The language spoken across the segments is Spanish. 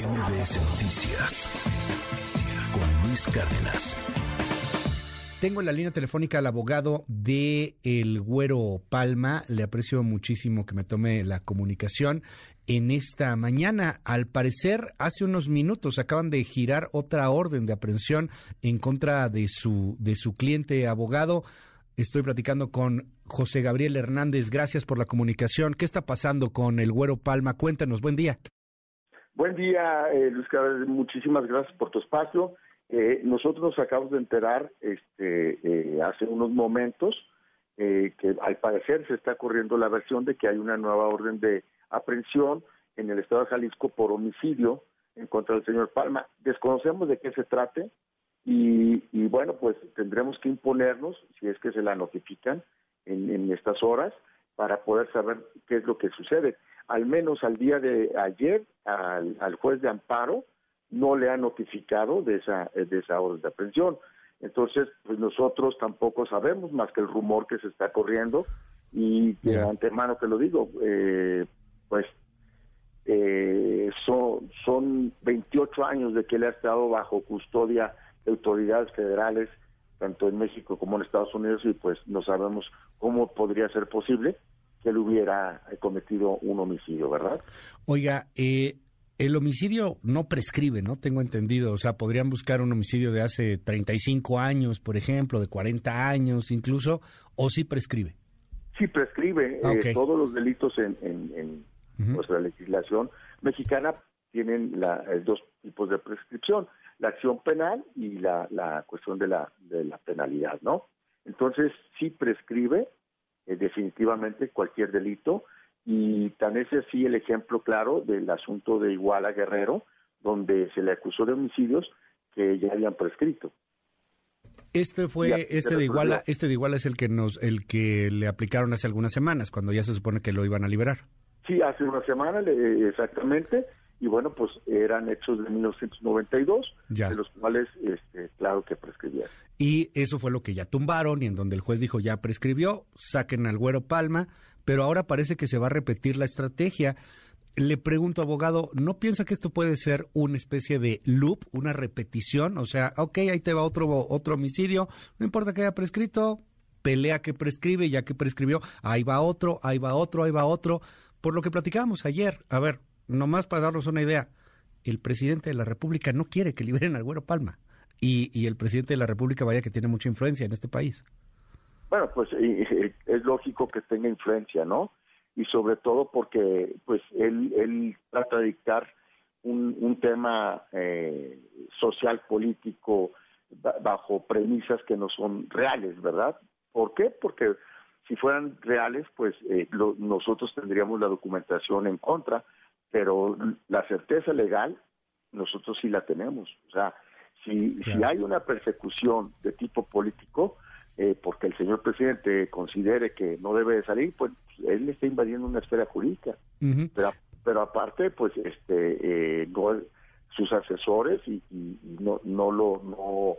MBS Noticias con Luis Cárdenas. Tengo en la línea telefónica al abogado de El Güero Palma. Le aprecio muchísimo que me tome la comunicación en esta mañana. Al parecer, hace unos minutos acaban de girar otra orden de aprehensión en contra de su, de su cliente abogado. Estoy platicando con José Gabriel Hernández. Gracias por la comunicación. ¿Qué está pasando con El Güero Palma? Cuéntanos. Buen día. Buen día, eh, Luis Carlos. Muchísimas gracias por tu espacio. Eh, nosotros nos acabamos de enterar este, eh, hace unos momentos eh, que al parecer se está corriendo la versión de que hay una nueva orden de aprehensión en el estado de Jalisco por homicidio en contra del señor Palma. Desconocemos de qué se trate y, bueno, pues tendremos que imponernos, si es que se la notifican en estas horas, para poder saber qué es lo que sucede. Al menos al día de ayer, al, al juez de amparo, no le ha notificado de esa, de esa orden de aprehensión. Entonces, pues nosotros tampoco sabemos más que el rumor que se está corriendo y de antemano te lo digo, eh, pues eh, son, son 28 años de que él ha estado bajo custodia de autoridades federales, tanto en México como en Estados Unidos, y pues no sabemos cómo podría ser posible que él hubiera cometido un homicidio, ¿verdad? Oiga, eh, el homicidio no prescribe, ¿no? Tengo entendido. O sea, podrían buscar un homicidio de hace 35 años, por ejemplo, de 40 años incluso, o sí prescribe. Sí prescribe. Eh, todos los delitos en, en, nuestra legislación mexicana tienen la, eh, dos tipos de prescripción, la acción penal y la, la cuestión de la, de la penalidad, ¿no? Entonces, sí prescribe eh, definitivamente cualquier delito y tan es así el ejemplo claro del asunto de Iguala Guerrero, donde se le acusó de homicidios que ya habían prescrito. Este fue este de Iguala, este de Iguala es el que nos el que le aplicaron hace algunas semanas cuando ya se supone que lo iban a liberar. Sí, hace una semana exactamente y bueno, pues eran hechos de 1992, de los cuales, este, claro que prescribían. Y eso fue lo que ya tumbaron y en donde el juez dijo ya prescribió, saquen al güero Palma, pero ahora parece que se va a repetir la estrategia. Le pregunto, abogado, ¿no piensa que esto puede ser una especie de loop, una repetición? O sea, ok, ahí te va otro, otro homicidio, no importa que haya prescrito, pelea que prescribe, ya que prescribió, ahí va otro, ahí va otro, ahí va otro. Por lo que platicábamos ayer, a ver, nomás para darnos una idea, el presidente de la República no quiere que liberen al Güero Palma. Y, y el presidente de la República, vaya que tiene mucha influencia en este país. Bueno, pues es lógico que tenga influencia, ¿no? Y sobre todo porque, pues, él, él trata de dictar un, un tema eh, social, político, bajo premisas que no son reales, ¿verdad? ¿Por qué? Porque si fueran reales, pues eh, nosotros tendríamos la documentación en contra, pero la certeza legal nosotros sí la tenemos. O sea, si, si hay una persecución de tipo político, eh, porque el señor presidente considere que no debe de salir, pues él está invadiendo una esfera jurídica. pero, pero aparte, pues este eh, sus asesores y, no, no lo no,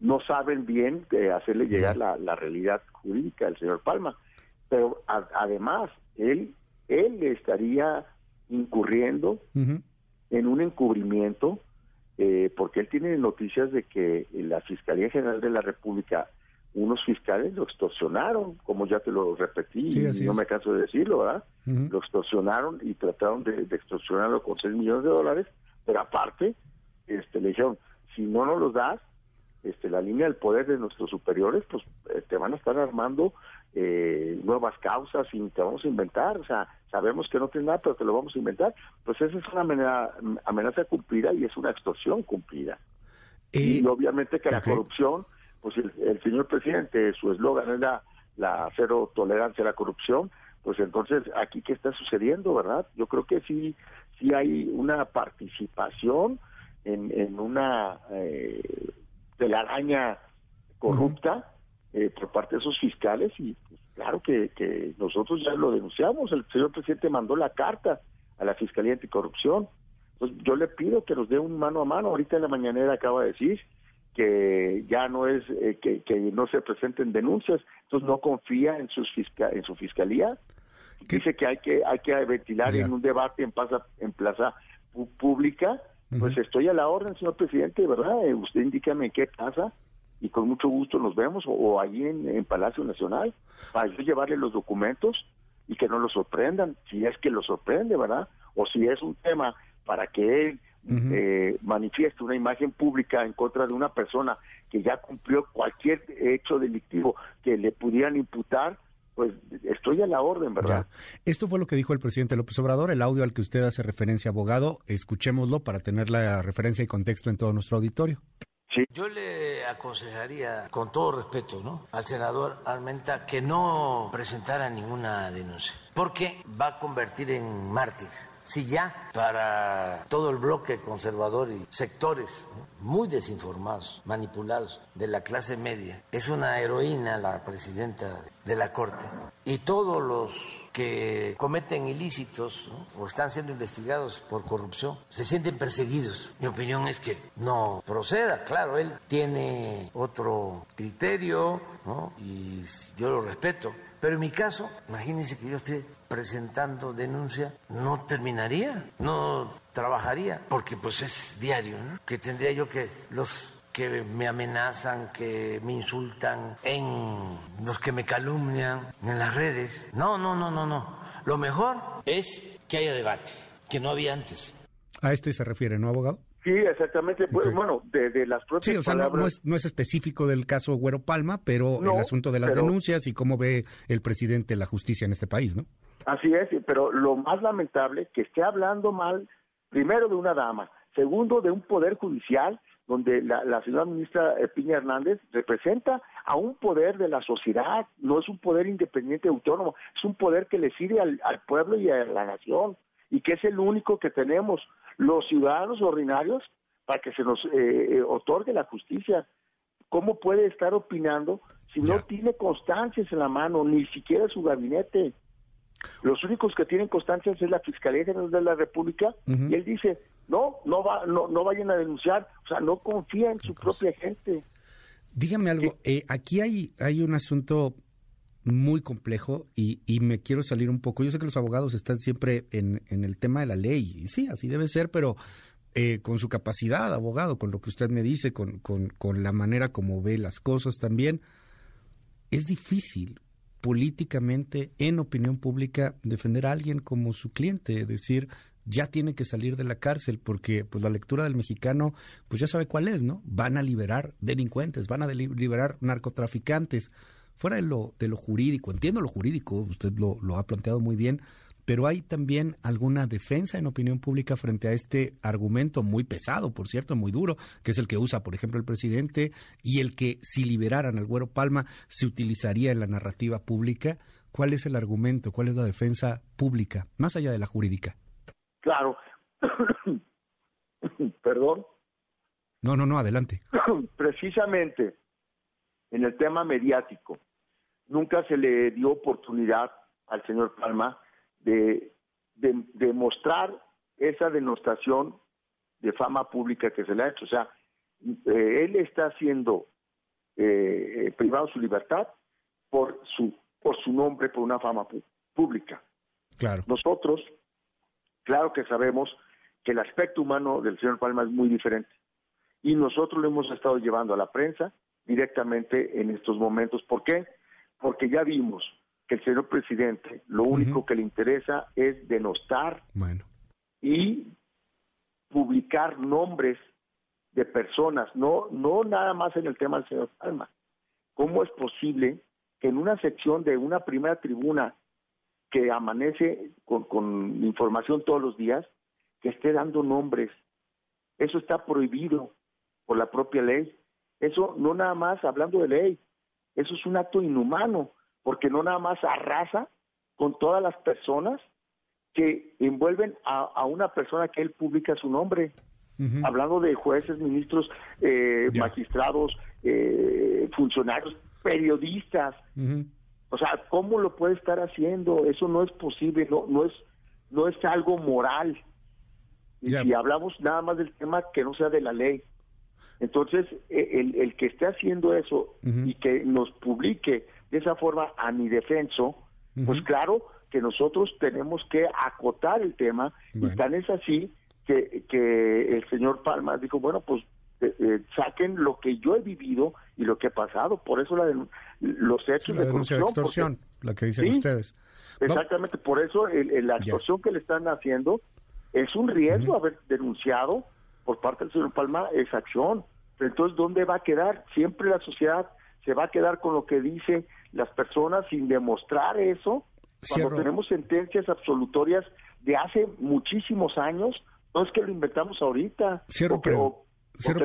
no saben bien hacerle llegar la, la, realidad jurídica del señor Palma. Pero además, él, él estaría incurriendo en un encubrimiento, eh, porque él tiene noticias de que la Fiscalía General de la República, unos fiscales lo extorsionaron, como ya te lo repetí, y no me canso de decirlo, ¿verdad? Lo extorsionaron y trataron de, extorsionarlo con 6 millones de dólares, pero aparte, este, le dijeron, si no nos los das, este, la línea del poder de nuestros superiores, pues te van a estar armando eh, nuevas causas y te vamos a inventar, o sea, sabemos que no tiene nada, pero te lo vamos a inventar. Pues esa es una amenaza, amenaza cumplida y es una extorsión cumplida. y obviamente que la corrupción, pues el, señor presidente, su eslogan era la cero tolerancia a la corrupción, pues entonces aquí qué está sucediendo, ¿verdad? Yo creo que sí, sí hay una participación en, en una eh, telaraña corrupta. Eh, por parte de esos fiscales y pues, claro que, que nosotros ya lo denunciamos, el señor presidente mandó la carta a la Fiscalía Anticorrupción. Entonces yo le pido que nos dé un mano a mano, ahorita en la mañanera acaba de decir que ya no es eh, que, que, no se presenten denuncias, entonces no confía en sus en su fiscalía. Dice que hay que hay que ventilar en un debate en plaza en plaza pública Pues estoy a la orden, señor presidente, ¿verdad? Eh, usted indícame qué pasa y con mucho gusto nos vemos o, allí en, Palacio Nacional para yo llevarle los documentos y que no lo sorprendan, si es que lo sorprende, ¿verdad? O si es un tema para que él eh, manifieste una imagen pública en contra de una persona que ya cumplió cualquier hecho delictivo que le pudieran imputar, pues estoy a la orden, ¿verdad? Esto fue lo que dijo el presidente López Obrador, el audio al que usted hace referencia, abogado, escuchémoslo para tener la referencia y contexto en todo nuestro auditorio. Sí. Yo le aconsejaría, con todo respeto, ¿no? al senador Armenta que no presentara ninguna denuncia, porque va a convertir en mártir si ya para todo el bloque conservador y sectores muy desinformados, manipulados de la clase media, es una heroína la presidenta de la Corte. Y todos los que cometen ilícitos o están siendo investigados por corrupción se sienten perseguidos. Mi opinión es que no proceda. Claro, él tiene otro criterio y yo lo respeto. Pero en mi caso, imagínense que yo esté presentando denuncia, no terminaría, no trabajaría, porque pues es diario, ¿no? que tendría yo que los que me amenazan, que me insultan, en los que me calumnian en las redes. No, no, no, no, no. Lo mejor es que haya debate, que no había antes. A esto se refiere, ¿no, abogado? Sí, exactamente. Pues, bueno, de, las propias Sí, o sea, no, es, no, es, específico del caso Güero Palma, pero el asunto de las denuncias y cómo ve el presidente la justicia en este país, ¿no? Así es, pero lo más lamentable que esté hablando mal, primero de una dama, segundo de un poder judicial, donde la, señora ministra eh, Piña Hernández representa a un poder de la sociedad, no es un poder independiente autónomo, es un poder que le sirve al pueblo y a la nación y que es el único que tenemos los ciudadanos ordinarios para que se nos eh, eh, otorgue la justicia. ¿Cómo puede estar opinando si no tiene constancias en la mano, ni siquiera su gabinete? Los únicos que tienen constancias es la Fiscalía General de la República y él dice, no, no, va, no, no vayan a denunciar, o sea, no confía en su propia gente. Dígame algo, eh, aquí hay, hay un asunto muy complejo y, y, me quiero salir un poco. Yo sé que los abogados están siempre en, en el tema de la ley, y sí, así debe ser, pero eh, con su capacidad, abogado, con lo que usted me dice, con, con, con la manera como ve las cosas también, es difícil políticamente, en opinión pública, defender a alguien como su cliente, decir, ya tiene que salir de la cárcel porque pues la lectura del mexicano pues ya sabe cuál es, ¿no? Van a liberar delincuentes, van a liberar narcotraficantes fuera de lo, de lo jurídico, entiendo lo jurídico, usted lo, lo ha planteado muy bien, pero hay también alguna defensa en opinión pública frente a este argumento muy pesado, por cierto, muy duro, que es el que usa, por ejemplo, el presidente y el que si liberaran al Güero Palma se utilizaría en la narrativa pública. ¿Cuál es el argumento? ¿Cuál es la defensa pública, más allá de la jurídica? Claro. Perdón. No, no, no, adelante. Precisamente en el tema mediático. Nunca se le dio oportunidad al señor Palma de, de, mostrar esa denostación de fama pública que se le ha hecho. O sea, eh, él está haciendo eh, privado su libertad por su, por su nombre, por una fama pública. Claro. Nosotros, claro que sabemos que el aspecto humano del señor Palma es muy diferente. Y nosotros lo hemos estado llevando a la prensa, directamente en estos momentos. ¿Por qué? Porque ya vimos que el señor presidente lo único que le interesa es denostar y publicar nombres de personas, no, no nada más en el tema del señor Palma. ¿Cómo es posible que en una sección de una primera tribuna que amanece con, con información todos los días, que esté dando nombres? Eso está prohibido por la propia ley. Eso no nada más hablando de ley, eso es un acto inhumano, porque no nada más arrasa con todas las personas que envuelven a, una persona que él publica su nombre. Hablando de jueces, ministros, eh, magistrados, eh, funcionarios, periodistas. O sea, ¿cómo lo puede estar haciendo? Eso no es posible, no, no es, no es algo moral. Y si hablamos nada más del tema que no sea de la ley. Entonces, e, el, que esté haciendo eso y que nos publique de esa forma a mi defenso, pues claro que nosotros tenemos que acotar el tema y tan es así que, que el señor Palma dijo, bueno, pues eh, eh, saquen lo que yo he vivido y lo que he pasado. Por eso la los hechos la de denuncia de extorsión, la que dicen ustedes. Exactamente, por eso el, la extorsión que le están haciendo es un riesgo haber denunciado por parte del señor Palma esa acción. Entonces, ¿dónde va a quedar? Siempre la sociedad se va a quedar con lo que dicen las personas sin demostrar eso. Cuando tenemos sentencias absolutorias de hace muchísimos años, no es que lo inventamos ahorita. Cierro, el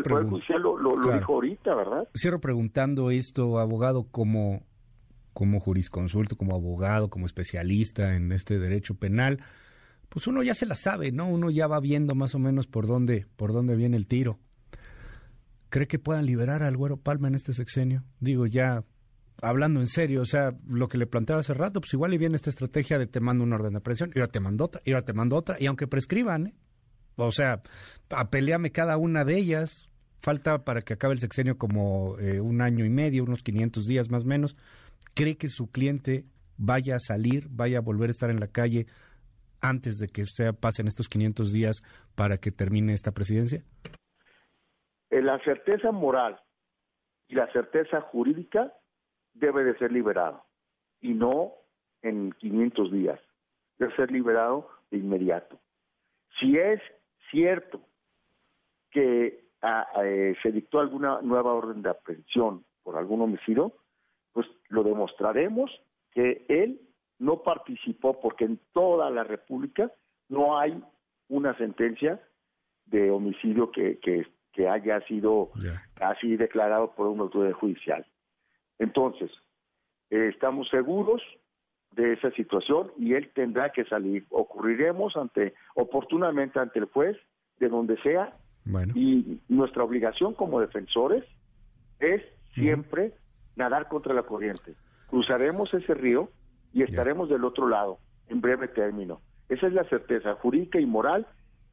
Poder Judicial lo, dijo ahorita, ¿verdad? Cierro preguntando esto, abogado, como, como jurisconsulto, como abogado, como especialista en este derecho penal, pues uno ya se la sabe, ¿no? Uno ya va viendo más o menos por dónde, por dónde viene el tiro. ¿Cree que puedan liberar al Güero Palma en este sexenio? Digo, ya hablando en serio, o sea, lo que le planteaba hace rato, pues igual y viene esta estrategia de te mando un orden de presión, y ahora te mando otra, y ahora te mando otra, y aunque prescriban, ¿eh? O sea, apeleame cada una de ellas. Falta para que acabe el sexenio como eh, un año y medio, unos 500 días más o menos. ¿Cree que su cliente vaya a salir, vaya a volver a estar en la calle antes de que sea, pasen estos 500 días para que termine esta presidencia? Eh, la certeza moral y la certeza jurídica debe de ser liberado y no en 500 días, debe ser liberado de inmediato. Si es cierto que ah, eh, se dictó alguna nueva orden de aprehensión por algún homicidio, pues lo demostraremos que él no participó porque en toda la República no hay una sentencia de homicidio que, que, haya sido así declarado por una autoridad judicial. Entonces, eh, estamos seguros de esa situación y él tendrá que salir. Ocurriremos ante oportunamente ante el juez de donde sea y nuestra obligación como defensores es siempre nadar contra la corriente. Cruzaremos ese río y estaremos del otro lado en breve término. Esa es la certeza jurídica y moral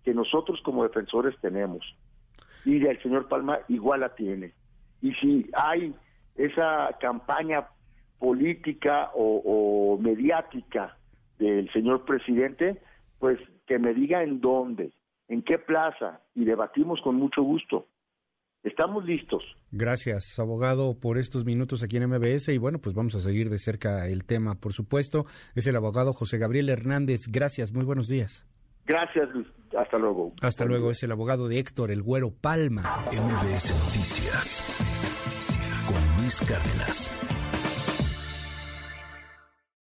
que nosotros como defensores tenemos. Y el señor Palma igual la tiene. Y si hay esa campaña política o, mediática del señor presidente, pues que me diga en dónde, en qué plaza, y debatimos con mucho gusto. Estamos listos. Gracias, abogado, por estos minutos aquí en MBS y bueno, pues vamos a seguir de cerca el tema, por supuesto. Es el abogado José Gabriel Hernández. Gracias, muy buenos días. Gracias, Luis. Hasta luego. Hasta luego, es el abogado de Héctor El Güero Palma. MBS Noticias con Luis Cárdenas.